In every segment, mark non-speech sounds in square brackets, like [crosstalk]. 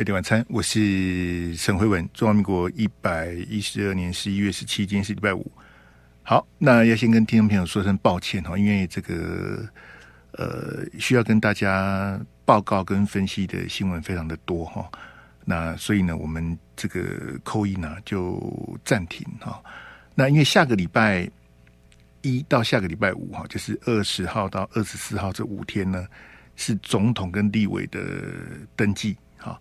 飞碟晚餐，我是沈辉文。中华民国一百一十二年十一月十七，今天是礼拜五。好，那要先跟听众朋友说声抱歉哈，因为这个呃需要跟大家报告跟分析的新闻非常的多哈。那所以呢，我们这个扣一呢就暂停哈。那因为下个礼拜一到下个礼拜五哈，就是二十号到二十四号这五天呢，是总统跟立委的登记哈。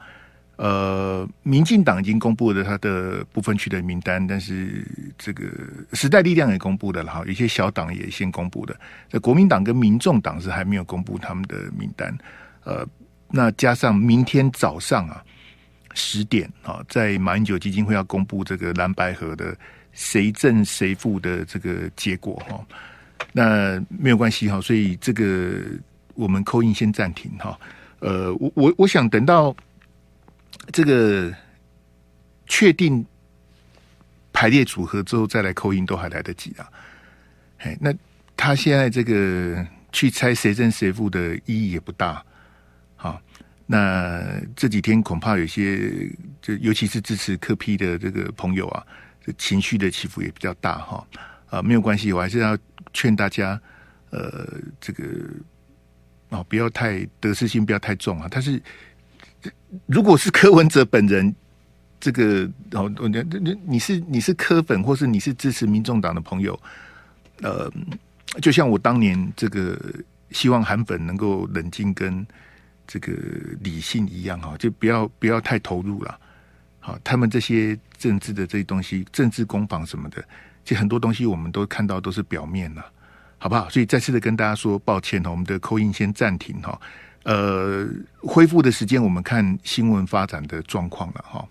呃，民进党已经公布了他的部分区的名单，但是这个时代力量也公布的了哈，有些小党也先公布的。这国民党跟民众党是还没有公布他们的名单。呃，那加上明天早上啊十点啊，在马英九基金会要公布这个蓝白河的谁胜谁负的这个结果哈。那没有关系哈，所以这个我们扣印先暂停哈。呃，我我我想等到。这个确定排列组合之后再来扣音都还来得及啊！哎，那他现在这个去猜谁胜谁负的意义也不大。好，那这几天恐怕有些，就尤其是支持柯 P 的这个朋友啊，这情绪的起伏也比较大哈。啊，没有关系，我还是要劝大家，呃，这个啊，不要太得失心不要太重啊。他是。如果是柯文哲本人，这个哦，我你你是你是柯粉，或是你是支持民众党的朋友，呃，就像我当年这个希望韩粉能够冷静跟这个理性一样哈，就不要不要太投入了。好，他们这些政治的这些东西，政治攻防什么的，其实很多东西我们都看到都是表面了，好不好？所以再次的跟大家说抱歉哈，我们的扣印先暂停哈。呃，恢复的时间我们看新闻发展的状况了哈。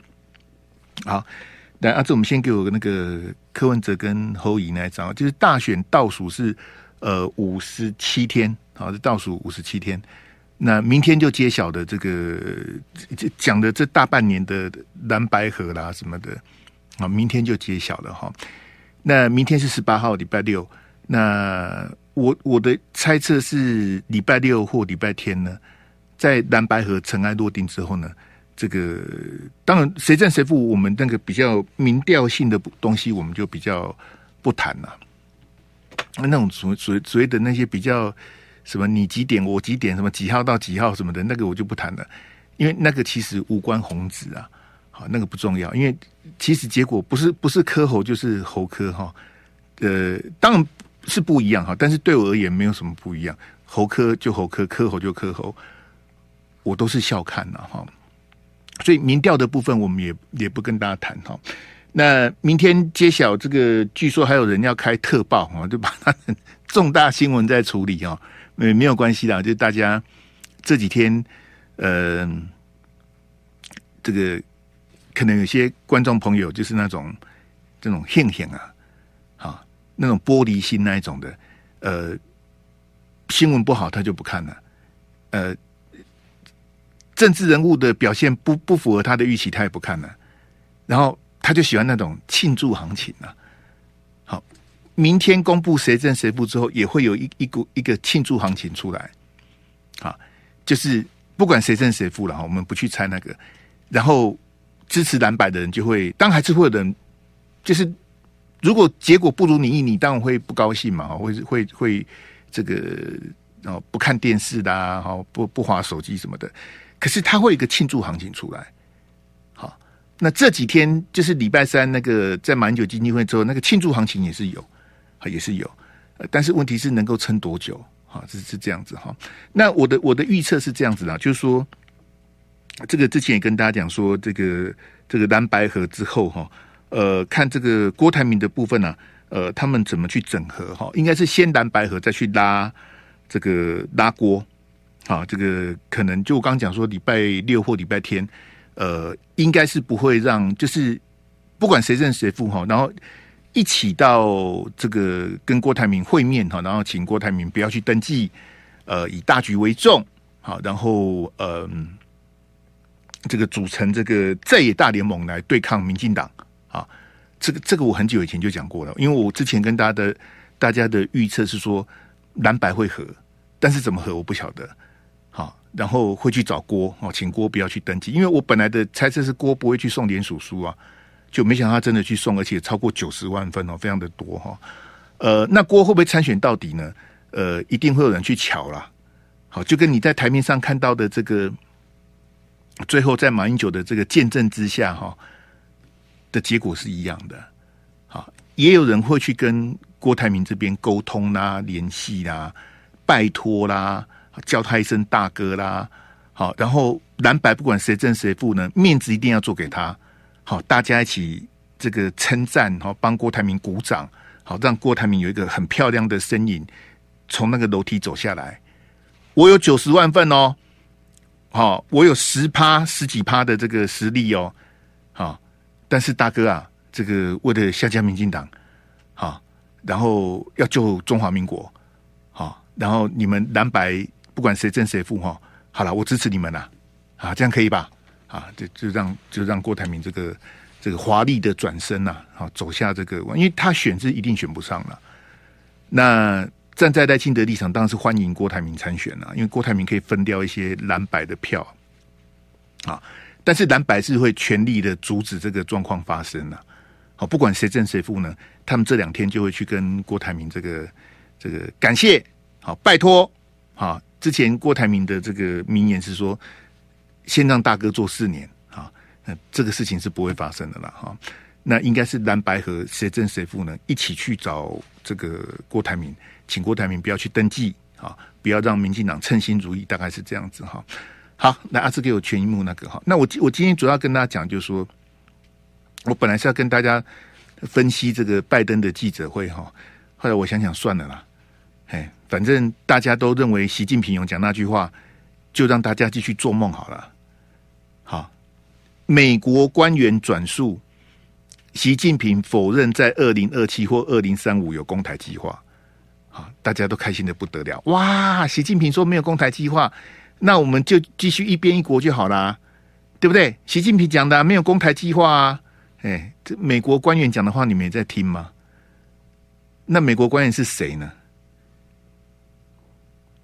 好，那阿志，我们先给我那个柯文哲跟侯友宜那一张，就是大选倒数是呃五十七天，好，是倒数五十七天。那明天就揭晓的这个讲的这大半年的蓝白河啦什么的啊，明天就揭晓了哈。那明天是十八号，礼拜六。那我我的猜测是礼拜六或礼拜天呢，在蓝白河尘埃落定之后呢，这个当然谁胜谁负，我们那个比较民调性的东西，我们就比较不谈了。那种所所所谓的那些比较什么你几点我几点什么几号到几号什么的，那个我就不谈了，因为那个其实无关宏旨啊，好，那个不重要，因为其实结果不是不是柯侯就是侯科哈，呃，当然。是不一样哈，但是对我而言没有什么不一样。侯柯就侯柯，柯侯就柯侯，我都是笑看了哈。所以民调的部分，我们也也不跟大家谈哈。那明天揭晓这个，据说还有人要开特报哈，就把它 [laughs] 重大新闻在处理哈。没没有关系的，就大家这几天，呃，这个可能有些观众朋友就是那种这种兴兴啊。那种玻璃心那一种的，呃，新闻不好他就不看了，呃，政治人物的表现不不符合他的预期他也不看了，然后他就喜欢那种庆祝行情啊。好，明天公布谁胜谁负之后，也会有一一股一个庆祝行情出来，啊，就是不管谁胜谁负了哈，我们不去猜那个，然后支持蓝白的人就会，当然还是会有人就是。如果结果不如你意，你当然会不高兴嘛，会会会这个哦不看电视啦，哈不不滑手机什么的。可是它会有一个庆祝行情出来，好，那这几天就是礼拜三那个在马英九基金会之后，那个庆祝行情也是有，也是有，但是问题是能够撑多久？哈，是是这样子哈。那我的我的预测是这样子的，就是说，这个之前也跟大家讲说，这个这个蓝白河之后哈。呃，看这个郭台铭的部分呢、啊，呃，他们怎么去整合哈？应该是先蓝白合，再去拉这个拉锅，啊，这个可能就我刚讲说礼拜六或礼拜天，呃，应该是不会让，就是不管谁胜谁负哈，然后一起到这个跟郭台铭会面哈，然后请郭台铭不要去登记，呃，以大局为重，好，然后呃，这个组成这个在野大联盟来对抗民进党。啊，这个这个我很久以前就讲过了，因为我之前跟大家的大家的预测是说蓝白会合，但是怎么合我不晓得。好，然后会去找郭哦，请郭不要去登记，因为我本来的猜测是郭不会去送联署书啊，就没想到他真的去送，而且超过九十万份哦，非常的多哈。呃，那郭会不会参选到底呢？呃，一定会有人去瞧啦。好，就跟你在台面上看到的这个，最后在马英九的这个见证之下哈的结果是一样的。好，也有人会去跟郭台铭这边沟通啦、联系啦、拜托啦。叫他一声大哥啦，好，然后蓝白不管谁正谁负呢，面子一定要做给他，好，大家一起这个称赞，好，帮郭台铭鼓掌，好，让郭台铭有一个很漂亮的身影从那个楼梯走下来。我有九十万份哦，好，我有十趴十几趴的这个实力哦，好，但是大哥啊，这个为了下架民进党，好，然后要救中华民国，好，然后你们蓝白。不管谁正谁负哈，好了，我支持你们啦，啊，这样可以吧？啊，就就让就让郭台铭这个这个华丽的转身呐，啊，走下这个，因为他选是一定选不上了。那站在赖清德立场，当然是欢迎郭台铭参选了，因为郭台铭可以分掉一些蓝白的票啊。但是蓝白是会全力的阻止这个状况发生了。好，不管谁正谁负呢，他们这两天就会去跟郭台铭这个这个感谢，好，拜托，好。之前郭台铭的这个名言是说：“先让大哥做四年啊，那这个事情是不会发生的了哈。那应该是蓝白和谁正谁负呢？一起去找这个郭台铭，请郭台铭不要去登记啊，不要让民进党称心如意，大概是这样子哈。好，那阿志给我全萤幕那个哈。那我我今天主要跟大家讲，就是说我本来是要跟大家分析这个拜登的记者会哈，后来我想想算了啦。哎，反正大家都认为习近平有讲那句话，就让大家继续做梦好了。好，美国官员转述，习近平否认在二零二七或二零三五有攻台计划。好，大家都开心的不得了。哇，习近平说没有攻台计划，那我们就继续一边一国就好啦，对不对？习近平讲的，没有公台计划啊。哎，这美国官员讲的话，你们也在听吗？那美国官员是谁呢？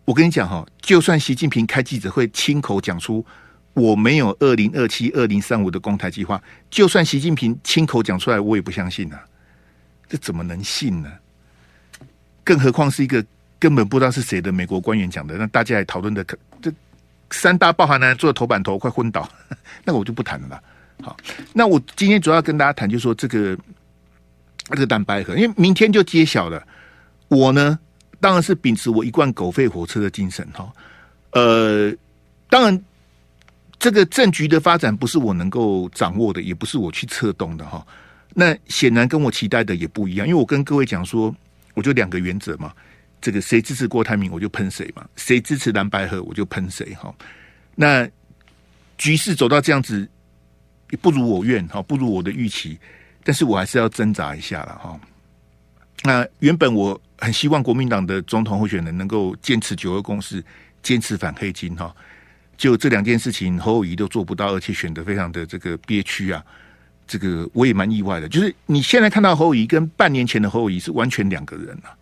我跟你讲哈，就算习近平开记者会亲口讲出我没有二零二七、二零三五的公台计划，就算习近平亲口讲出来，我也不相信、啊。这怎么能信呢？更何况是一个根本不知道是谁的美国官员讲的，那大家也讨论的可这三大报函呢，做的头版头快昏倒，[laughs] 那我就不谈了啦。好，那我今天主要跟大家谈，就说这个这个蛋白盒，因为明天就揭晓了。我呢？当然是秉持我一贯狗吠火车的精神哈，呃，当然这个政局的发展不是我能够掌握的，也不是我去策动的哈。那显然跟我期待的也不一样，因为我跟各位讲说，我就两个原则嘛，这个谁支持郭台铭我就喷谁嘛，谁支持蓝白河我就喷谁哈。那局势走到这样子，不如我愿哈，不如我的预期，但是我还是要挣扎一下了哈。那原本我。很希望国民党的总统候选人能够坚持九二共识，坚持反黑金哈。就这两件事情，侯友宜都做不到，而且选得非常的这个憋屈啊。这个我也蛮意外的，就是你现在看到侯友宜跟半年前的侯友宜是完全两个人啊。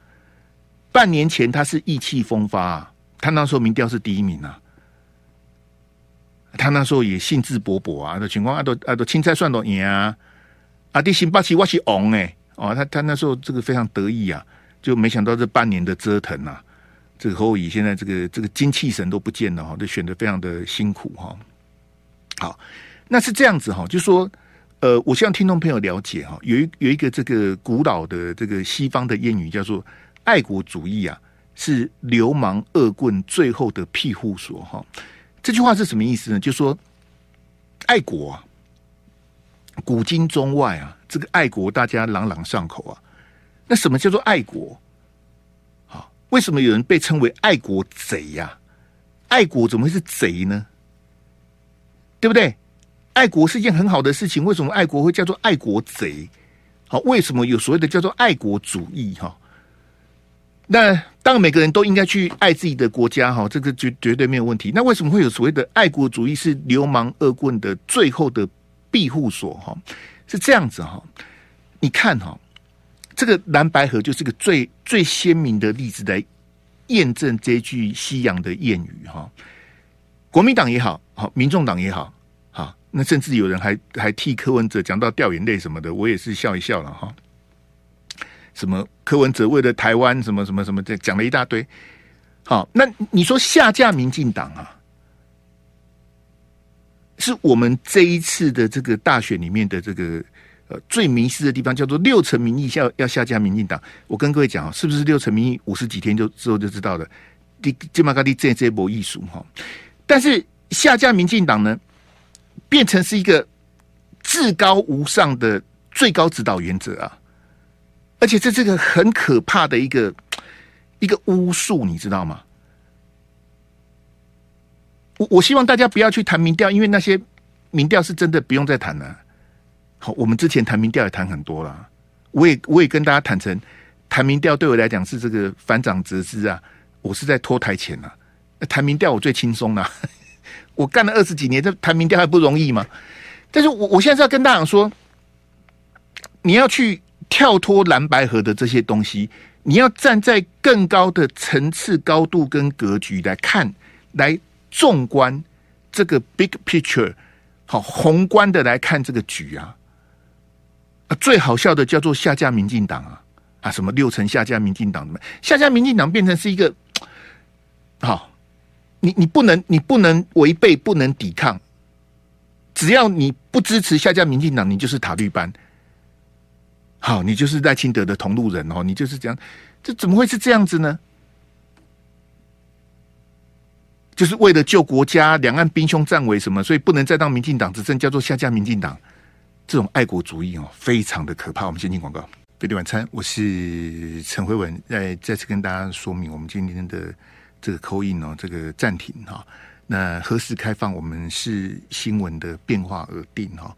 半年前他是意气风发，他那时候民调是第一名啊，他那时候也兴致勃勃啊，的情况啊都啊都青菜蒜都赢啊，啊第新八七我是王哎哦，他他那时候这个非常得意啊。就没想到这半年的折腾呐、啊，这个侯友宜现在这个这个精气神都不见了哈，都选得非常的辛苦哈。好，那是这样子哈，就说呃，我希望听众朋友了解哈，有一有一个这个古老的这个西方的谚语叫做“爱国主义啊，是流氓恶棍最后的庇护所”哈。这句话是什么意思呢？就说爱国啊，古今中外啊，这个爱国大家朗朗上口啊。那什么叫做爱国？好，为什么有人被称为爱国贼呀？爱国怎么会是贼呢？对不对？爱国是一件很好的事情，为什么爱国会叫做爱国贼？好，为什么有所谓的叫做爱国主义？哈，那当然每个人都应该去爱自己的国家，哈，这个绝绝对没有问题。那为什么会有所谓的爱国主义是流氓恶棍的最后的庇护所？哈，是这样子哈，你看哈。这个蓝白河就是个最最鲜明的例子来验证这句西洋的谚语哈。国民党也好，好民众党也好，好，那甚至有人还还替柯文哲讲到掉眼泪什么的，我也是笑一笑了哈。什么柯文哲为了台湾什么什么什么的讲了一大堆。好，那你说下架民进党啊，是我们这一次的这个大选里面的这个呃最迷失的地方，叫做六成民意下要下架民进党。我跟各位讲啊，是不是六成民意五十几天就之后就知道了？第金马高第这这波艺术哈，但是下架民进党呢，变成是一个至高无上的最高指导原则啊，而且这是个很可怕的一个。一个巫术，你知道吗？我我希望大家不要去谈民调，因为那些民调是真的不用再谈了。好，我们之前谈民调也谈很多了，我也我也跟大家坦诚，谈民调对我来讲是这个反掌折枝啊，我是在脱台前呐。谈民调我最轻松了，[laughs] 我干了二十几年，这谈民调还不容易吗？但是我我现在是要跟大家说，你要去跳脱蓝白河的这些东西。你要站在更高的层次、高度跟格局来看，来纵观这个 big picture，好宏观的来看这个局啊！啊，最好笑的叫做下架民进党啊！啊，什么六成下架民进党？下架民进党变成是一个好，你你不能你不能违背，不能抵抗，只要你不支持下架民进党，你就是塔绿班。好，你就是赖清德的同路人哦，你就是这样，这怎么会是这样子呢？就是为了救国家，两岸兵凶战危什么，所以不能再当民进党执政，叫做下架民进党，这种爱国主义哦，非常的可怕。我们先进广告，飞碟晚餐，我是陈辉文，再再次跟大家说明，我们今天的这个口音哦，这个暂停哈，那何时开放，我们是新闻的变化而定哈。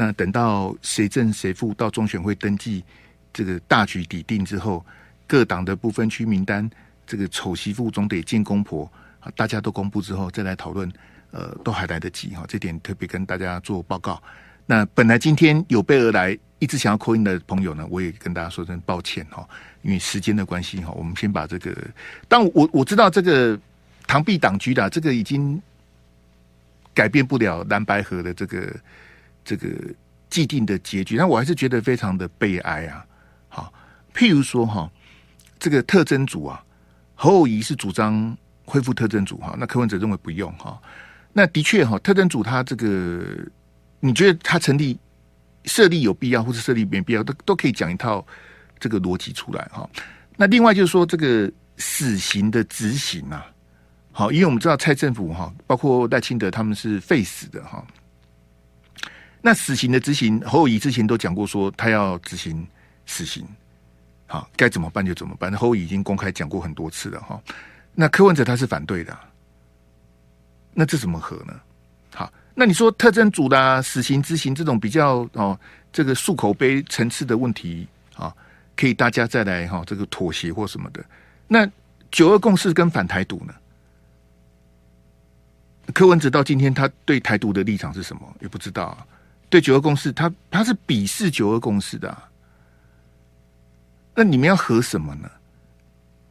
那等到谁正谁负到中选会登记，这个大局底定之后，各党的不分区名单，这个丑媳妇总得见公婆！大家都公布之后再来讨论，呃，都还来得及哈。这点特别跟大家做报告。那本来今天有备而来，一直想要扣音的朋友呢，我也跟大家说声抱歉哈，因为时间的关系哈，我们先把这个。但我我知道这个螳臂挡车的这个已经改变不了蓝白河的这个。这个既定的结局，但我还是觉得非常的悲哀啊！好，譬如说哈，这个特侦组啊，侯友宜是主张恢复特侦组哈，那柯文哲认为不用哈。那的确哈，特侦组他这个，你觉得他成立设立有必要，或是设立没必要，都都可以讲一套这个逻辑出来哈。那另外就是说，这个死刑的执行啊，好，因为我们知道蔡政府哈，包括赖清德他们是废死的哈。那死刑的执行，侯友宜之前都讲过，说他要执行死刑，好，该怎么办就怎么办。侯友宜已经公开讲过很多次了哈。那柯文哲他是反对的，那这怎么合呢？好，那你说特征组的死刑执行这种比较哦，这个漱口杯层次的问题啊，可以大家再来哈，这个妥协或什么的。那九二共识跟反台独呢？柯文哲到今天他对台独的立场是什么？也不知道啊。对九二共识，他他是鄙视九二共识的，那你们要和什么呢？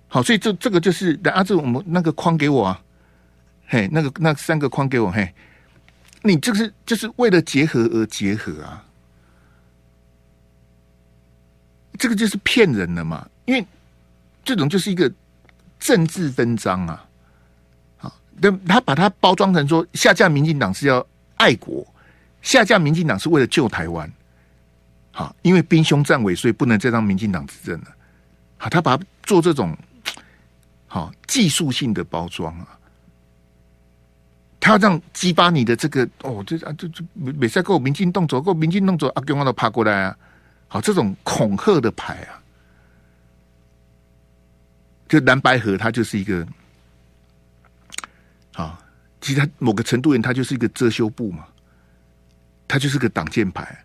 好，所以这这个就是，啊，这我们那个框给我啊，嘿，那个那三个框给我，嘿，你这个是就是为了结合而结合啊，这个就是骗人的嘛，因为这种就是一个政治分赃啊，好，那他把它包装成说下架民进党是要爱国。下架民进党是为了救台湾，好，因为兵凶战危，所以不能再让民进党执政了。好，他把做这种好技术性的包装啊，他要让激发你的这个哦，这啊，这这没事，给我民进动作，给我民进动作，阿公都爬过来啊，好，这种恐吓的牌啊，就蓝白河，它就是一个好，其实它某个程度人，它就是一个遮羞布嘛。他就是个挡箭牌，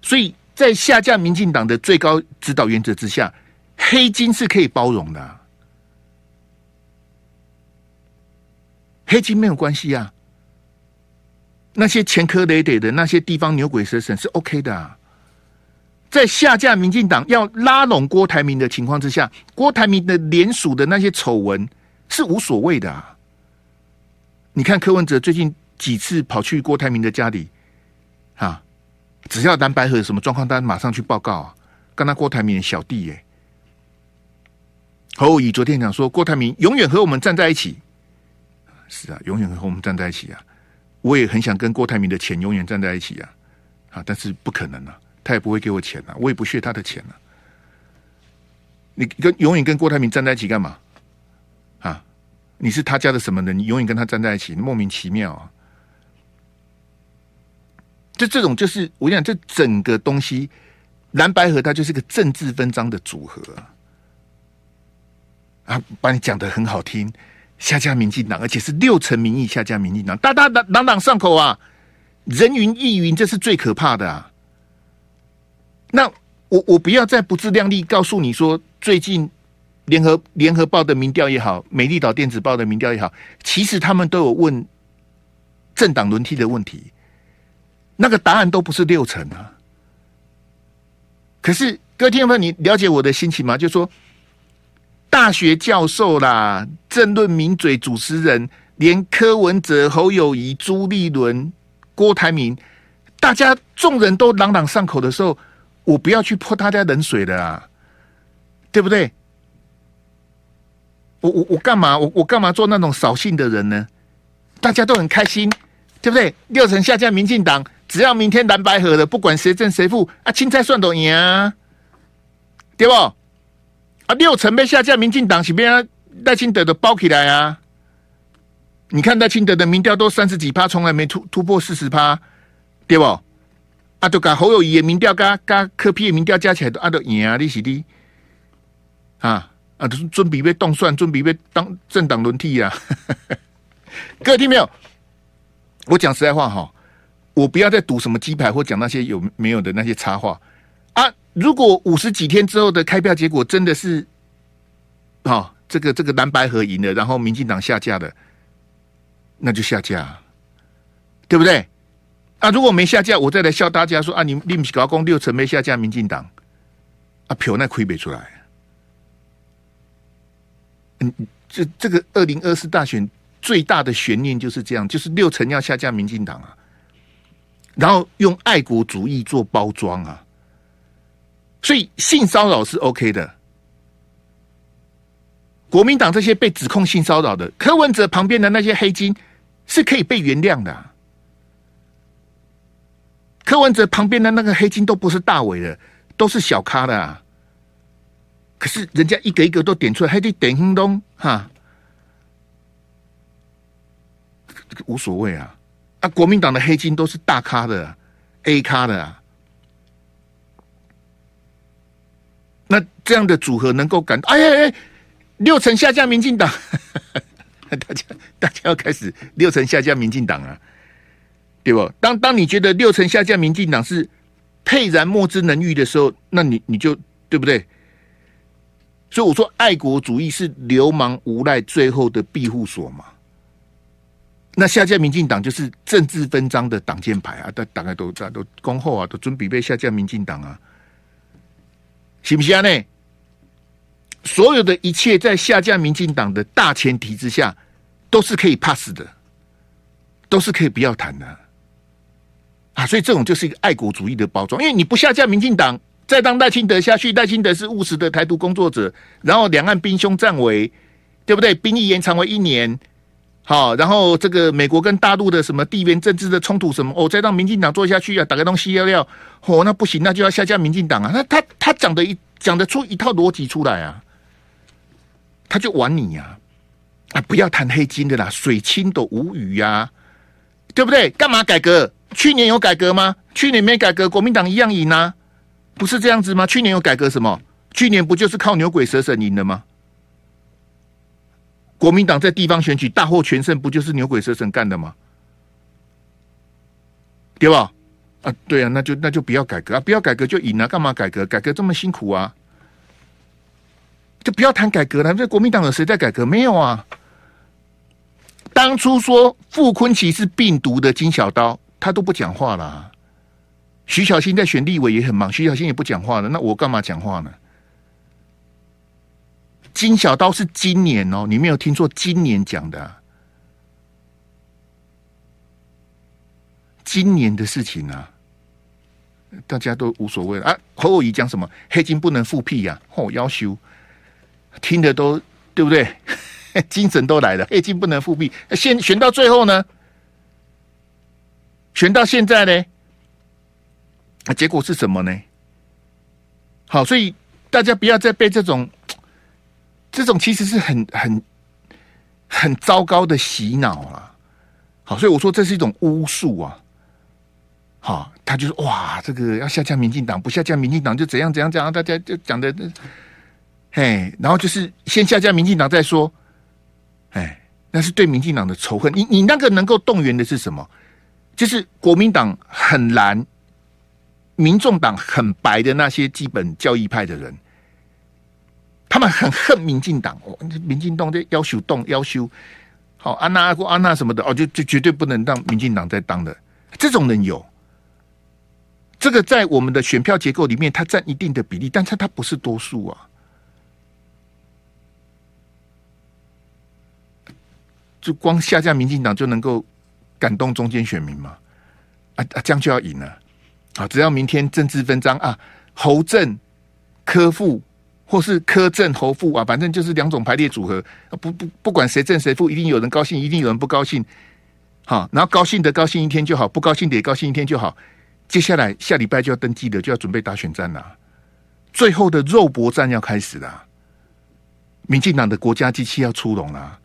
所以在下架民进党的最高指导原则之下，黑金是可以包容的，黑金没有关系啊。那些前科累累的那些地方牛鬼蛇神是 OK 的啊。在下架民进党要拉拢郭台铭的情况之下，郭台铭的联署的那些丑闻是无所谓的啊。你看柯文哲最近几次跑去郭台铭的家里，啊，只要蓝白合有什么状况，他马上去报告啊，跟他郭台铭小弟耶。侯友昨天讲说，郭台铭永远和我们站在一起。是啊，永远和我们站在一起啊！我也很想跟郭台铭的钱永远站在一起啊！啊，但是不可能啊，他也不会给我钱啊，我也不屑他的钱啊。你跟永远跟郭台铭站在一起干嘛？啊，你是他家的什么人？你永远跟他站在一起，莫名其妙啊！就这种，就是我跟你讲，这整个东西蓝白合，它就是个政治分赃的组合啊！啊，把你讲的很好听。下架民进党，而且是六成民意下架民进党，大大朗朗朗上口啊！人云亦云，这是最可怕的啊！那我我不要再不自量力告诉你说，最近联合联合报的民调也好，美丽岛电子报的民调也好，其实他们都有问政党轮替的问题，那个答案都不是六成啊。可是各位听众朋友，你了解我的心情吗？就说。大学教授啦，政论名嘴主持人，连柯文哲、侯友宜、朱立伦、郭台铭，大家众人都朗朗上口的时候，我不要去泼大家冷水的啊，对不对？我我我干嘛？我我干嘛做那种扫兴的人呢？大家都很开心，对不对？六成下降民进党，只要明天蓝白合的，不管谁胜谁负啊，青菜算都赢啊，对不？啊，六成被下架，民进党是被赖清德的包起来啊！你看赖清德的民调都三十几趴，从来没突突破四十趴，对不？啊，都搞侯友谊的民调加加柯 P 的民调加起来都啊都赢啊，你是的啊啊，都是准备被动算，准备被当政党轮替啊！[laughs] 各位听没有？我讲实在话哈，我不要再赌什么鸡排或讲那些有没有的那些插话啊。如果五十几天之后的开票结果真的是，啊、哦，这个这个蓝白合赢了，然后民进党下架的，那就下架，对不对？啊，如果没下架，我再来笑大家说啊，你你不是搞公六成没下架民进党，啊，票那亏没出来。嗯，这这个二零二四大选最大的悬念就是这样，就是六成要下架民进党啊，然后用爱国主义做包装啊。所以性骚扰是 OK 的，国民党这些被指控性骚扰的柯文哲旁边的那些黑金是可以被原谅的啊。柯文哲旁边的那个黑金都不是大伟的，都是小咖的啊。可是人家一个一个都点出来，还得点轰咚哈，无所谓啊。啊，国民党的黑金都是大咖的 A 咖的啊。那这样的组合能够感，哎哎哎，六成下架民进党，[laughs] 大家大家要开始六成下架民进党啊，对不？当当你觉得六成下架民进党是沛然莫之能御的时候，那你你就对不对？所以我说，爱国主义是流氓无赖最后的庇护所嘛。那下架民进党就是政治分赃的挡箭牌啊，大大概都在都恭候啊，都准备被下架民进党啊。行不行呢？所有的一切在下架民进党的大前提之下，都是可以 pass 的，都是可以不要谈的啊！所以这种就是一个爱国主义的包装，因为你不下架民进党，再当赖清德下去，赖清德是务实的台独工作者，然后两岸兵凶战危，对不对？兵役延长为一年。好，然后这个美国跟大陆的什么地缘政治的冲突什么，哦，再让民进党做下去啊，打个东西要要，哦，那不行，那就要下架民进党啊。那他他讲的一讲得出一套逻辑出来啊，他就玩你呀，啊，不要谈黑金的啦，水清都无语呀，对不对？干嘛改革？去年有改革吗？去年没改革，国民党一样赢啊，不是这样子吗？去年有改革什么？去年不就是靠牛鬼蛇神赢的吗？国民党在地方选举大获全胜，不就是牛鬼蛇神干的吗？对吧？啊，对啊，那就那就不要改革啊，不要改革就赢了，干嘛改革？改革这么辛苦啊？就不要谈改革了。这国民党有谁在改革？没有啊。当初说傅崐萁是病毒的金小刀，他都不讲话了。徐小新在选立委也很忙，徐小新也不讲话了。那我干嘛讲话呢？金小刀是今年哦，你没有听错，今年讲的，啊今年的事情啊，大家都无所谓了啊。侯友谊讲什么？黑金不能复辟呀、啊！哦，要求听的都对不对？[laughs] 精神都来了，黑金不能复辟。选选到最后呢？选到现在呢？结果是什么呢？好，所以大家不要再被这种这种其实是很很很糟糕的洗脑啊！好，所以我说这是一种巫术啊！好，他就是哇，这个要下架民进党，不下架民进党就怎样怎样怎样，大家就讲的，嘿，然后就是先下架民进党再说，哎，那是对民进党的仇恨。你你那个能够动员的是什么？就是国民党很蓝。民众党很白的那些基本教义派的人，他们很恨民进党。民进党这要求动要求，好安娜阿姑安娜什么的哦，就就绝对不能让民进党再当的。这种人有，这个在我们的选票结构里面，它占一定的比例，但是它不是多数啊。就光下架民进党就能够感动中间选民吗？啊啊，这样就要赢了。啊，只要明天政治分赃啊，侯正、柯副，或是柯正侯富啊，反正就是两种排列组合。不不，不管谁正谁负，一定有人高兴，一定有人不高兴。好，然后高兴的高兴一天就好，不高兴的也高兴一天就好。接下来下礼拜就要登记的，就要准备打选战了。最后的肉搏战要开始了，民进党的国家机器要出笼了。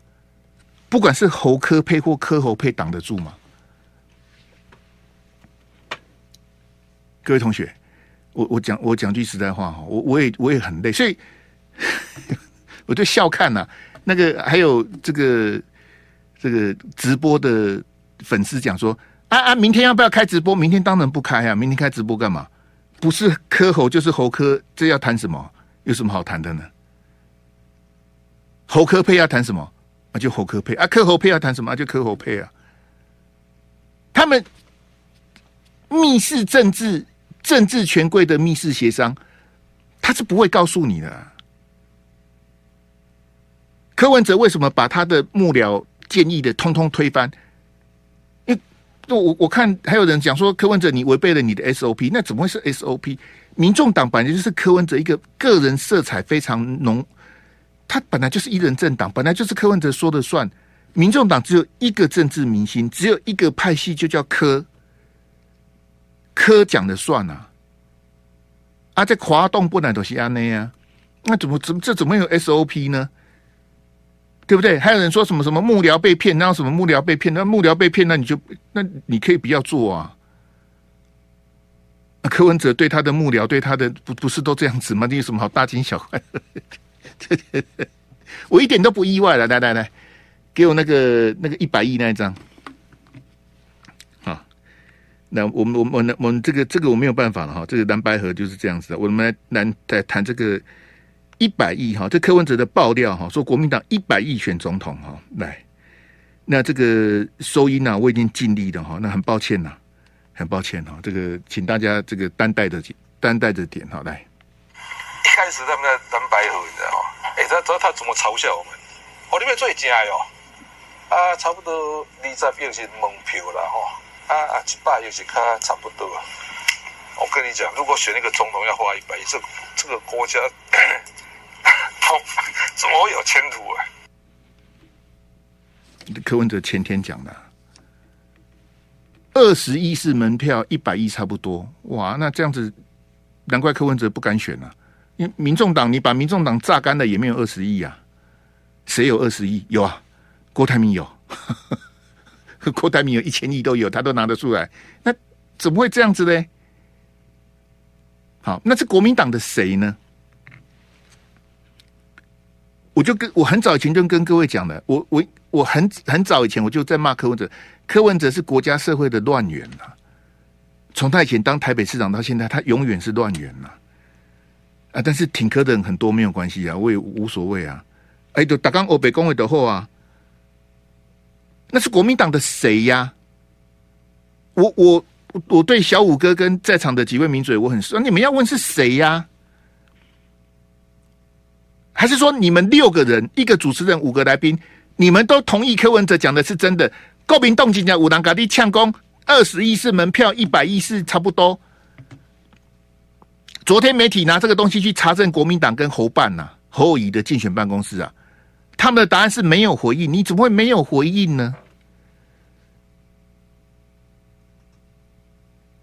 不管是侯科配或柯侯配，挡得住吗？各位同学，我我讲我讲句实在话哈，我我也我也很累，所以我就笑看呐、那个还有这个这个直播的粉丝讲说啊啊，明天要不要开直播？明天当然不开啊，明天开直播干嘛？不是科猴就是猴科，这要谈什么？有什么好谈的呢？猴科配要谈什么？那就猴科配啊，柯侯配要谈什么？就柯侯配啊。他们密室政治。政治权贵的密室协商，他是不会告诉你的。柯文哲为什么把他的幕僚建议的通通推翻？因为我我看还有人讲说柯文哲你违背了你的 SOP，那怎么会是 SOP？民众党本来就是柯文哲一个个人色彩非常浓，他本来就是一人政党，本来就是柯文哲说的算。民众党只有一个政治明星，只有一个派系，就叫柯。科讲的算呐，啊，这滑动不能都是安内啊，那怎么怎么这怎么有 SOP 呢？对不对？还有人说什么什么幕僚被骗，然后什么幕僚被骗，那幕僚被骗，那你就那你可以不要做啊。柯文哲对他的幕僚，对他的不不是都这样子吗？你有什么好大惊小怪？[laughs] 我一点都不意外了。来来来，给我那个那个一百亿那一张。那我们我们我们我们这个这个我没有办法了哈，这个蓝白合就是这样子的。我们来来再谈这个一百亿哈，这柯文哲的爆料哈，说国民党一百亿选总统哈，来，那这个收音呢，我已经尽力了哈，那很抱歉呐，很抱歉哈，这个请大家这个担待着担待着点哈，来。一开始他们在蓝白合，你知道吗？哎，知道知道他怎么嘲笑我们？哦，你们最假哟，啊，差不多二十亿是门票了哈。啊啊！一百又是卡差不多。我跟你讲，如果选一个总统要花一百亿，这这个国家，[coughs] 怎么会有前途啊？柯文哲前天讲的，二十亿是门票，一百亿差不多。哇，那这样子，难怪柯文哲不敢选啊。因为民众党，你把民众党榨干了，也没有二十亿啊。谁有二十亿？有啊，郭台铭有。[laughs] 郭台铭有一千亿都有，他都拿得出来，那怎么会这样子呢？好，那是国民党的谁呢？我就跟我很早以前就跟各位讲了，我我我很很早以前我就在骂柯文哲，柯文哲是国家社会的乱源呐。从他以前当台北市长到现在，他永远是乱源呐。啊，但是挺柯的人很多，没有关系啊，我也无所谓啊。哎，就打刚欧北公会的后啊。那是国民党的谁呀？我我我对小五哥跟在场的几位名嘴我很熟，你们要问是谁呀？还是说你们六个人一个主持人五个来宾，你们都同意柯文哲讲的是真的？国民党今天五郎咖喱呛攻二十亿是门票，一百亿是差不多。昨天媒体拿这个东西去查证国民党跟侯办呐、啊，侯友宜的竞选办公室啊，他们的答案是没有回应。你怎么会没有回应呢？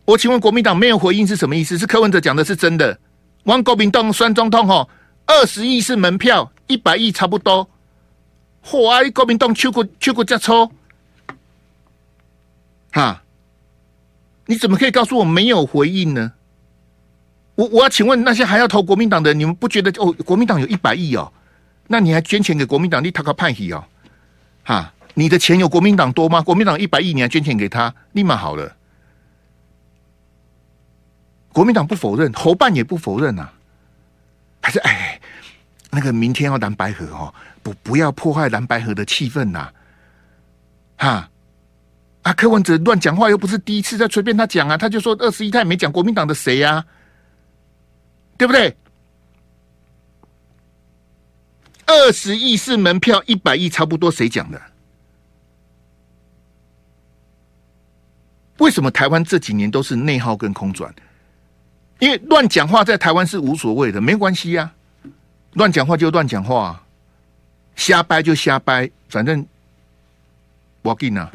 我请问国民党没有回应是什么意思？是柯文哲讲的是真的？汪国民党酸中痛吼，二十亿是门票，一百亿差不多。嚯啊！国民党去过去过加抽，哈？你怎么可以告诉我没有回应呢？我我要请问那些还要投国民党的，你们不觉得哦？国民党有一百亿哦，那你还捐钱给国民党？你讨个派系哦？哈？你的钱有国民党多吗？国民党一百亿，你还捐钱给他，立马好了。国民党不否认，侯办也不否认啊，还是哎，那个明天要蓝白河哦。不，不要破坏蓝白河的气氛呐！哈啊，柯文哲乱讲话又不是第一次在随便他讲啊，他就说二十一，他也没讲国民党的谁呀，对不对？二十亿是门票，一百亿差不多，谁讲的？为什么台湾这几年都是内耗跟空转？因为乱讲话在台湾是无所谓的，没关系呀，乱讲话就乱讲话。瞎掰就瞎掰，反正我给你啊，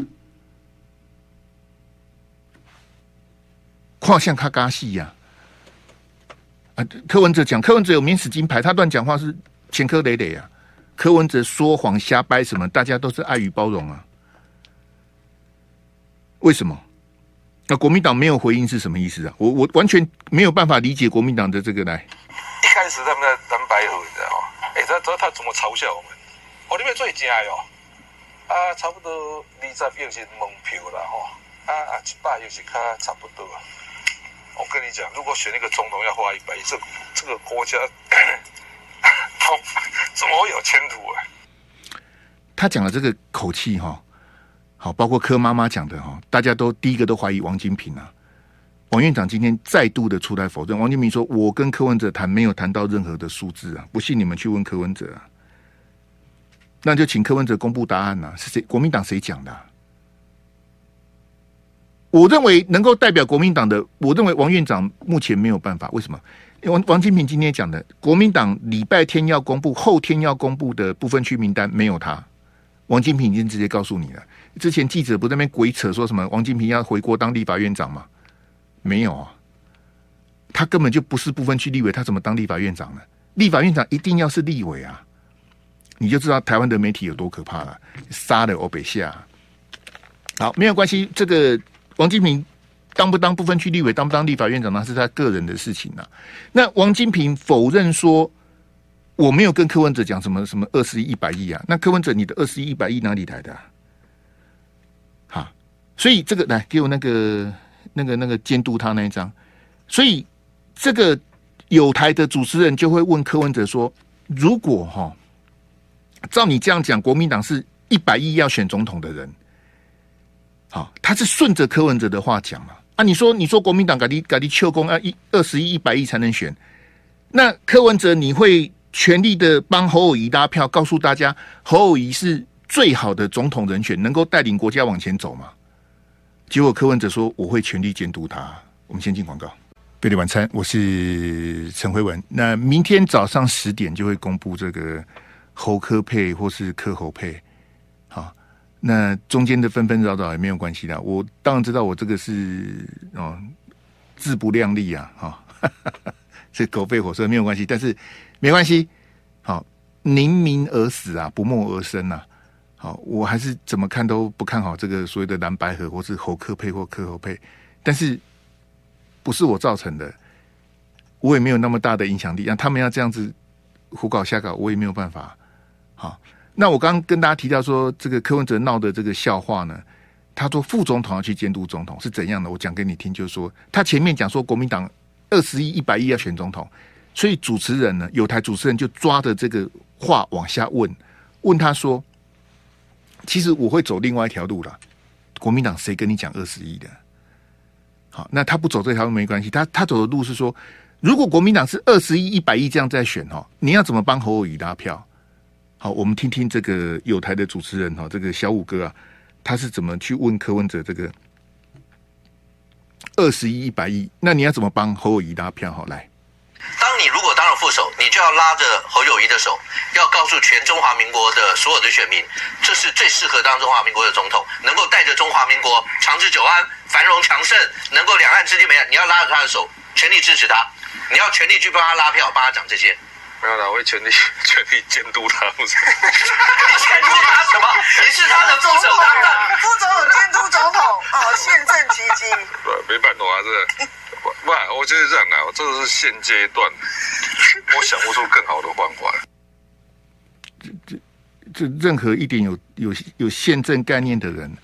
况像他嘎戏呀！啊，柯文哲讲，柯文哲有免死金牌，他乱讲话是前科累累啊。柯文哲说谎瞎掰什么，大家都是爱与包容啊。为什么？那国民党没有回应是什么意思啊？我我完全没有办法理解国民党的这个来。一开始他们在蓝白合，你知道吗？哎，他他他怎么嘲笑我们？哦，你们最正哟！啊，差不多二十亿是门票了吼，啊啊，一百亿是卡差不多。我跟你讲，如果选一个总统要花一百亿，这这个国家，怎么会有前途啊？他讲的这个口气哈，好，包括柯妈妈讲的哈，大家都第一个都怀疑王金平啊。王院长今天再度的出来否认，王金平说：“我跟柯文哲谈，没有谈到任何的数字啊，不信你们去问柯文哲啊。”那就请柯文哲公布答案呐、啊？是谁？国民党谁讲的、我认为能够代表国民党的，我认为王院长目前没有办法。为什么？王王金平今天讲的，国民党礼拜天要公布，后天要公布的部分区名单没有他。王金平已经直接告诉你了。之前记者不在那边鬼扯说什么王金平要回国当立法院长吗？没有啊，他根本就不是部分区立委，他怎么当立法院长呢？立法院长一定要是立委啊。你就知道台湾的媒体有多可怕了，杀了欧北下。好，没有关系。这个王金平当不当不分区立委，当不当立法院长，那是他个人的事情呐。那王金平否认说我没有跟柯文哲讲什么什么二十亿、一百亿啊。那柯文哲，你的二十亿、一百亿哪里来的？好，所以这个来给我那个那个那个监督他那一张。所以这个有台的主持人就会问柯文哲说：如果哈？照你这样讲，国民党是一百亿要选总统的人，好，他是顺着柯文哲的话讲嘛？啊，你说你说国民党搞你搞你秋公要一二十亿一百亿才能选，那柯文哲你会全力的帮侯友宜拉票，告诉大家侯友宜是最好的总统人选，能够带领国家往前走吗？结果柯文哲说我会全力监督他。我们先进广告，贝利晚餐，我是陈辉文。那明天早上十点就会公布这个。侯柯配或是柯侯配，那中间的纷纷扰扰也没有关系的。我当然知道，我这个是哦，自不量力啊，哈，[laughs] 这狗吠火车没有关系，但是没关系，好，宁鸣而死啊，不默而生呐，好，我还是怎么看都不看好这个所谓的蓝白合或是侯柯配或柯侯配，但是不是我造成的，我也没有那么大的影响力，让他们要这样子胡搞瞎搞，我也没有办法。好，那我刚跟大家提到说，这个柯文哲闹的这个笑话呢，他说副总统要去监督总统是怎样的？我讲给你听，就是说他前面讲说国民党二十亿、一百亿要选总统，所以主持人呢，有台主持人就抓着这个话往下问，问他说，其实我会走另外一条路了，国民党谁跟你讲二十亿的？好，那他不走这条路没关系，他他走的路是说，如果国民党是二十亿、一百亿这样在选哦，你要怎么帮侯友宜拉票？好，我们听听这个有台的主持人哈，这个小五哥啊，他是怎么去问柯文哲这个二十亿、一百亿，那你要怎么帮侯友谊拉票？好来。当你如果当了副手，你就要拉着侯友谊的手，要告诉全中华民国的所有的选民，这是最适合当中华民国的总统，能够带着中华民国长治久安、繁荣强盛，能够两岸之间没有，你要拉着他的手，全力支持他，你要全力去帮他拉票，帮他讲这些。没有啦，我会全力全力监督他。你 [laughs] 监督他什么？你是他的副手当然，副总统监督总统，哦，宪政基金。对，没办法，这不，不，我觉得这样啊，这个是现阶段，我想不出更好的方法。这这这，任何一点有有有宪政概念的人，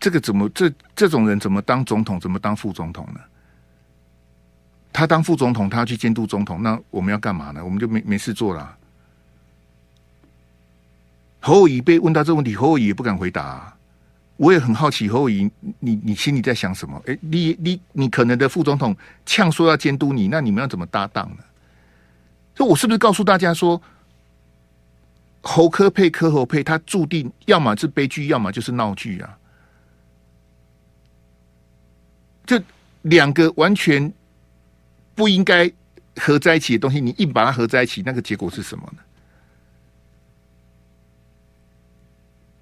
这个怎么这这种人怎么当总统，怎么当副总统呢？他当副总统，他要去监督总统，那我们要干嘛呢？我们就没没事做了。侯友宜被问到这个问题，侯友宜也不敢回答。我也很好奇，侯友宜，你你心里在想什么？哎，你你你可能的副总统呛说要监督你，那你们要怎么搭档呢？所以，我是不是告诉大家说，侯科配科侯配，他注定要么是悲剧，要么就是闹剧啊？这两个完全。不应该合在一起的东西，你硬把它合在一起，那个结果是什么呢？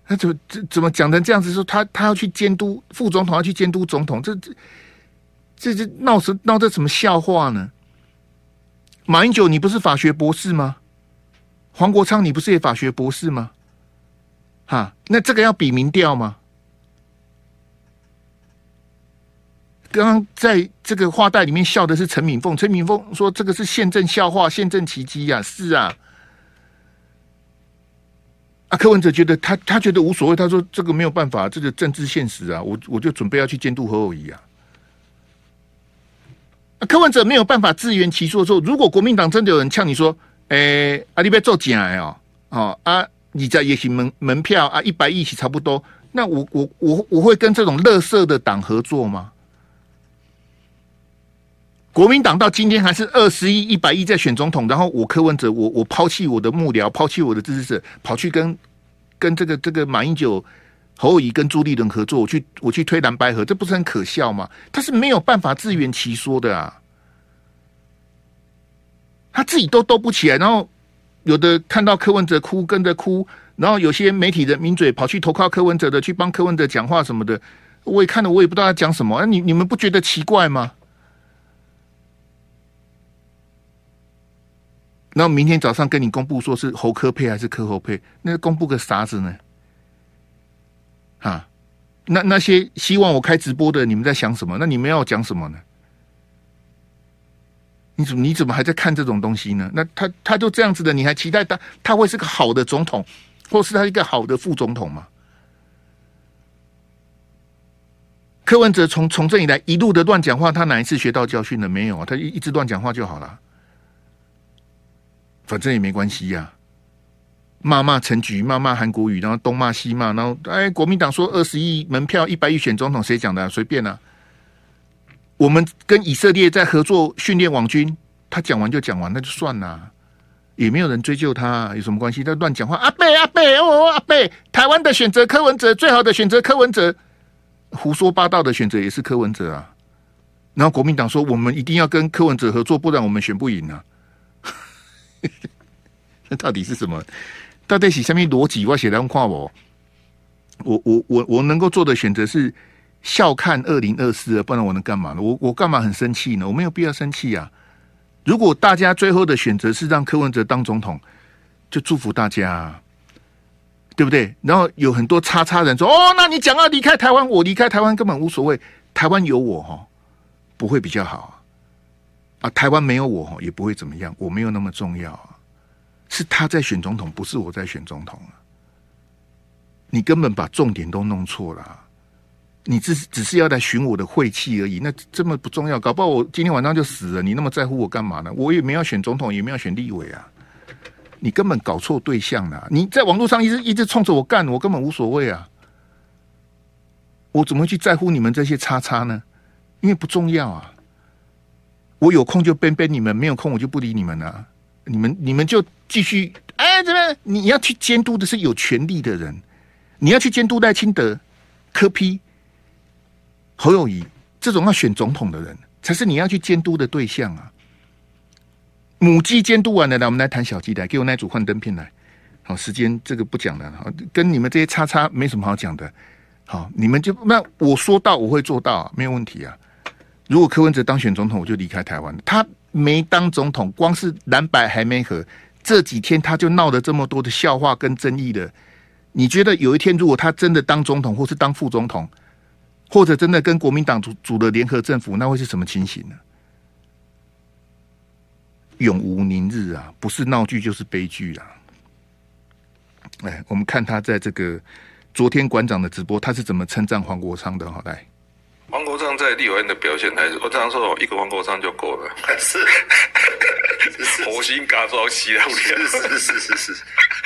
他怎么怎怎么讲成这样子？说他他要去监督副总统，要去监督总统，这这这这闹什闹这什么笑话呢？马英九，你不是法学博士吗？黄国昌，你不是也法学博士吗？哈，那这个要比民调吗？刚刚在这个话带里面笑的是陈敏凤，陈敏凤说这个是宪政笑话、宪政奇迹呀，是啊。啊，柯文哲觉得他他觉得无所谓，他说这个没有办法，这个政治现实啊，我我就准备要去监督侯友宜啊。啊，柯文哲没有办法自圆其说的时候，如果国民党真的有人呛你说，哎、欸，阿你别做假哦，哦啊，你在也行门门票啊，一百亿起差不多，那我我我我会跟这种垃圾的党合作吗？国民党到今天还是二十亿、一百亿在选总统，然后我柯文哲，我我抛弃我的幕僚，抛弃我的支持者，跑去跟跟这个这个马英九、侯友宜跟朱立伦合作，我去我去推蓝白合，这不是很可笑吗？他是没有办法自圆其说的啊，他自己都兜不起来，然后有的看到柯文哲哭跟着哭，然后有些媒体人名嘴跑去投靠柯文哲的，去帮柯文哲讲话什么的，我也看了，我也不知道他讲什么，啊，你你们不觉得奇怪吗？那明天早上跟你公布说是侯科配还是科侯配，那公布个啥子呢？啊，那那些希望我开直播的，你们在想什么？那你们要讲什么呢？你怎么你怎么还在看这种东西呢？那他他就这样子的，你还期待他他会是个好的总统，或是他一个好的副总统吗？柯文哲从从政以来一路的乱讲话，他哪一次学到教训了没有啊？他一一直乱讲话就好了。反正也没关系呀、骂骂陈菊，骂骂韩国瑜，然后东骂西骂，然后哎，国民党说二十亿门票，一百亿选总统，谁讲的、啊？随便啊。我们跟以色列在合作训练网军，他讲完就讲完，那就算了，也没有人追究他，有什么关系？他乱讲话，阿伯阿伯哦阿伯，台湾的选择柯文哲，最好的选择柯文哲，胡说八道的选择也是柯文哲啊。然后国民党说，我们一定要跟柯文哲合作，不然我们选不赢啊。[laughs] 那到底是什么？到底是什么逻辑？我写的话，我我我我我能够做的选择是笑看二零二四，不然我能干嘛呢？我我干嘛很生气呢？我没有必要生气啊！如果大家最后的选择是让柯文哲当总统，就祝福大家，对不对？然后有很多叉叉人说：“哦，那你讲要离开台湾，我离开台湾根本无所谓，台湾有我哈，不会比较好。”啊，台湾没有我也不会怎么样，我没有那么重要啊。是他在选总统，不是我在选总统啊。你根本把重点都弄错了。你只是只是要来寻我的晦气而已，那这么不重要，搞不好我今天晚上就死了。你那么在乎我干嘛呢？我也没有选总统，也没有选立委啊。你根本搞错对象了。你在网络上一直一直冲着我干，我根本无所谓啊。我怎么会去在乎你们这些叉叉呢？因为不重要啊。我有空就奔奔你们，没有空我就不理你们了。你们你们就继续哎，这边你要去监督的是有权力的人，你要去监督赖清德、柯批、侯友谊，这种要选总统的人，才是你要去监督的对象啊。母鸡监督完了，来，我们来谈小鸡来，给我那组幻灯片来。好，时间这个不讲了，好，跟你们这些叉叉没什么好讲的。好，你们就那我说到我会做到啊，没有问题啊。如果柯文哲当选总统，我就离开台湾。他没当总统，光是蓝白还没合，这几天他就闹了这么多的笑话跟争议的。你觉得有一天如果他真的当总统，或是当副总统，或者真的跟国民党组组的联合政府，那会是什么情形呢？永无宁日啊！不是闹剧就是悲剧啊！哎，我们看他在这个昨天馆长的直播，他是怎么称赞黄国昌的？好，来，黄国昌在立委院的表现还是我常常说，一个黄国昌就够了。是，[laughs] 火星嘎装西了，是是是是是。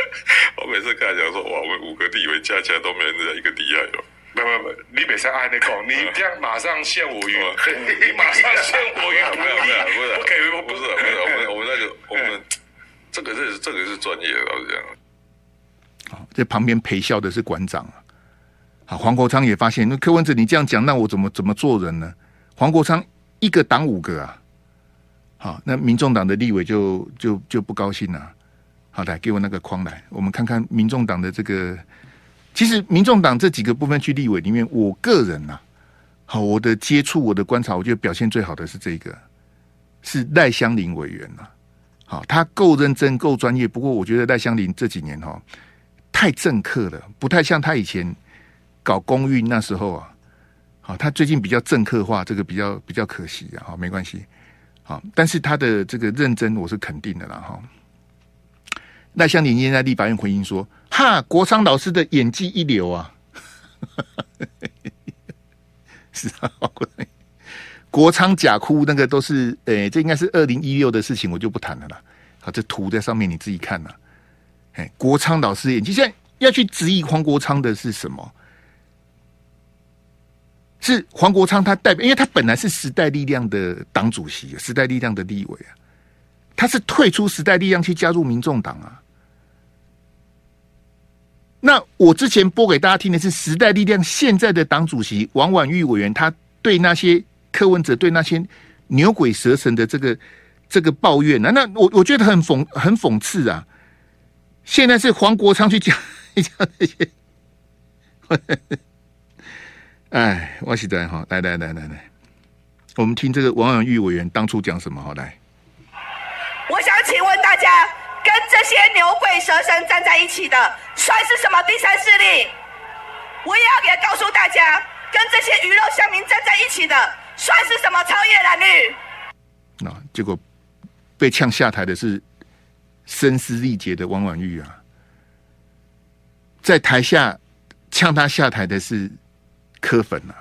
[laughs] 我每次看讲说，哇，我们五个立委加起来都没人家一个厉害哟。不不不，你别上爱那口，[laughs] 你这样马上陷我于，你马上陷我于没有没有不是，不可以不是不是，我们我们那个我们这个是这个是专业的，老实讲。好，在旁边陪笑的是馆长啊。好，黄国昌也发现，那柯文哲你这样讲，那我怎么怎么做人呢？黄国昌一个挡五个啊。好，那民众党的立委就就就不高兴了。好，来给我那个框来，我们看看民众党的这个。其实，民众党这几个部分区立委里面，我个人呐、啊，好，我的接触，我的观察，我觉得表现最好的是这个，是赖香林委员呐。好，他够认真，够专业。不过，我觉得赖香林这几年哈，太政客了，不太像他以前搞公运那时候啊。好，他最近比较政客化，这个比较比较可惜啊。好，没关系。好，但是他的这个认真，我是肯定的啦。哈。赖香林今天在立法院回应说：“哈，国昌老师的演技一流啊！[laughs] 是啊，国昌假哭那个都是，诶、这应该是二零一六的事情，我就不谈了啦。好，这图在上面你自己看呐。哎，国昌老师演技，现在要去质疑黄国昌的是什么？是黄国昌他代表，因为他本来是时代力量的党主席，时代力量的立委啊，他是退出时代力量去加入民众党啊。”那我之前播给大家听的是时代力量现在的党主席王婉玉委员，他对那些柯文哲对那些牛鬼蛇神的这个这个抱怨啊，那我我觉得很讽很讽刺啊！现在是黄国昌去讲讲这些，哎，我是在哈，来来来来来，我们听这个王婉玉委员当初讲什么？好来，我想请问大家。跟这些牛鬼蛇神站在一起的，算是什么第三势力？我也要给告诉大家，跟这些鱼肉乡民站在一起的，算是什么超越蓝绿？那结果被呛下台的是声嘶力竭的王婉玉啊，在台下呛他下台的是柯粉啊。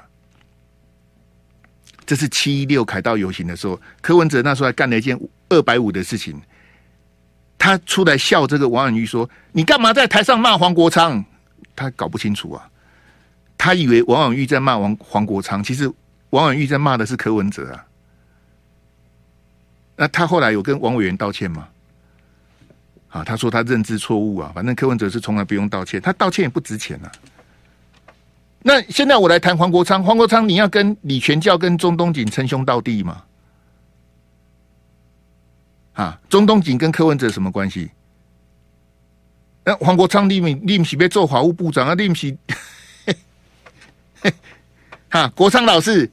这是七一六凯道游行的时候，柯文哲那时候还干了一件二百五的事情。他出来笑这个王婉玉说：“你干嘛在台上骂黄国昌？”他搞不清楚啊，他以为王婉玉在骂王黄国昌，其实王婉玉在骂的是柯文哲啊。那他后来有跟王委员道歉吗？啊，他说他认知错误啊，反正柯文哲是从来不用道歉，他道歉也不值钱啊。那现在我来谈黄国昌，黄国昌你要跟李全教跟钟东锦称兄道弟吗？啊，钟东锦跟柯文哲什么关系？那黄国昌，你们你们是要做法务部长啊？你们是？[laughs] 哈，国昌老师，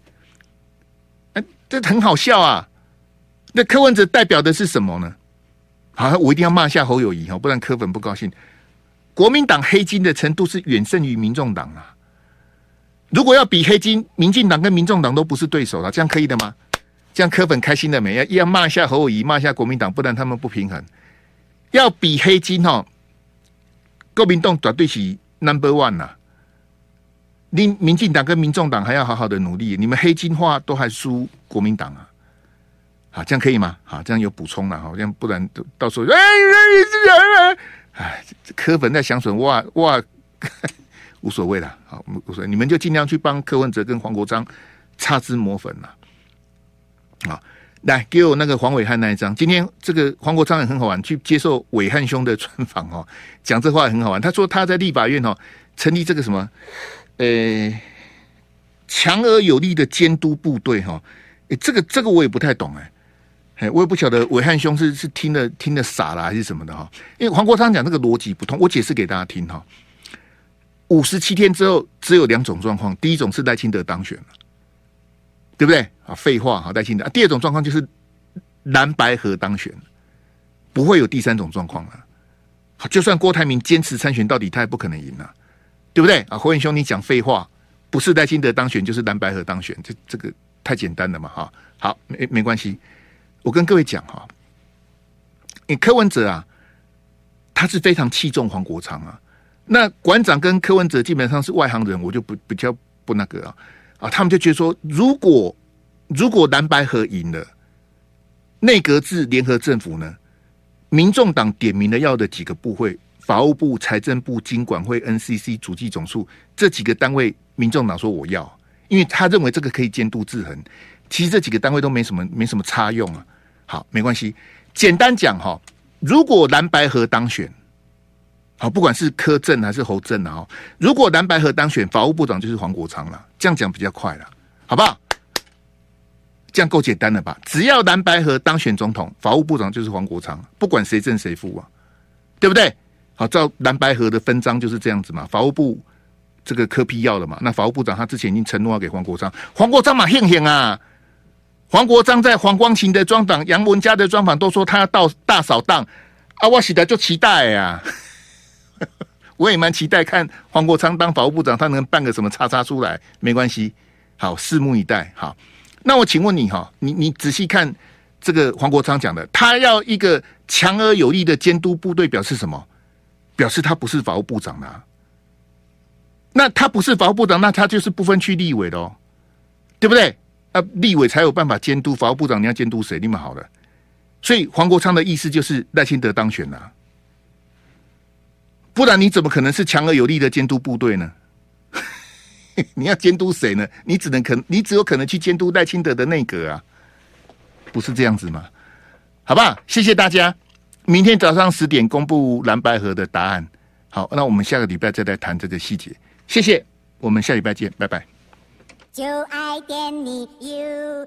哎，这很好笑啊！那柯文哲代表的是什么呢？好，我一定要骂下侯友宜哈，不然柯粉不高兴。国民党黑金的程度是远胜于民众党啊！如果要比黑金，民进党跟民众党都不是对手了，这样可以的吗？这样柯粉开心了没？要要骂一下侯友宜，骂一下国民党，不然他们不平衡。要比黑金哈，国民党绝对是 number one 呐、你民进党跟民众党还要好好的努力，你们黑金话都还输国民党啊。好，这样可以吗？好，这样有补充了哈，这样不然到时候哎哎哎，柯粉在想损哇哇，无所谓了，好无所谓，你们就尽量去帮柯文哲跟黄国章擦脂抹粉了。好，来给我那个黄伟汉那一张。今天这个黄国昌也很好玩，去接受伟汉兄的专访哦，[laughs] 讲这话也很好玩。他说他在立法院哦，成立这个什么，呃，强而有力的监督部队哈，哎，这个这个我也不太懂哎，哎，我也不晓得伟汉兄是是听了听了傻了还是什么的哈，因为黄国昌讲这个逻辑不通，我解释给大家听哈。五十七天之后只有两种状况，第一种是赖清德当选了，对不对啊？废话哈，赖清德。第二种状况就是蓝白河当选，不会有第三种状况了。就算郭台铭坚持参选到底，他也不可能赢了，对不对啊？火影兄，你讲废话。不是赖清德当选，就是蓝白河当选，这这个太简单了嘛！哈，好，没没关系。我跟各位讲哈，你柯文哲啊，他是非常器重黄国昌啊。那馆长跟柯文哲基本上是外行人，我就不比较不那个啊啊，他们就觉得说，如果如果蓝白合赢了，内阁制联合政府呢，民众党点名了要的几个部会，法务部、财政部、经管会、NCC、主计总数这几个单位。民众党说我要，因为他认为这个可以监督制衡。其实这几个单位都没什么没什么差用啊。好，没关系。简单讲哈，如果蓝白合当选，好，不管是柯正还是侯正啊，如果蓝白河当选，法务部长就是黄国昌了。这样讲比较快了，好不好？这样够简单了吧？只要蓝白河当选总统，法务部长就是黄国昌，不管谁正谁负啊，对不对？好，照蓝白河的分赃就是这样子嘛，法务部。这个科批要了嘛？那法务部长他之前已经承诺要给黄国昌，黄国昌嘛，庆幸啊！黄国昌在黄光芹的专访、杨文佳的专访都说他要到大扫荡啊！我实在就期待呀，[laughs] 我也蛮期待看黄国昌当法务部长，他能办个什么叉叉出来？没关系，好，拭目以待。好，那我请问你哈，你你仔细看这个黄国昌讲的，他要一个强而有力的监督部队，表示什么？表示他不是法务部长啊。那他不是法务部长，那他就是不分区立委的哦，对不对？啊，立委才有办法监督法务部长，你要监督谁？你们好了，所以黄国昌的意思就是赖清德当选了，不然你怎么可能是强而有力的监督部队呢？[laughs] 你要监督谁呢？你只能可，你只有可能去监督赖清德的内阁啊，不是这样子吗？好不好？谢谢大家，明天早上十点公布蓝白河的答案。好，那我们下个礼拜再来谈这个细节。谢谢，我们下礼拜见，拜拜。就爱点你 UFO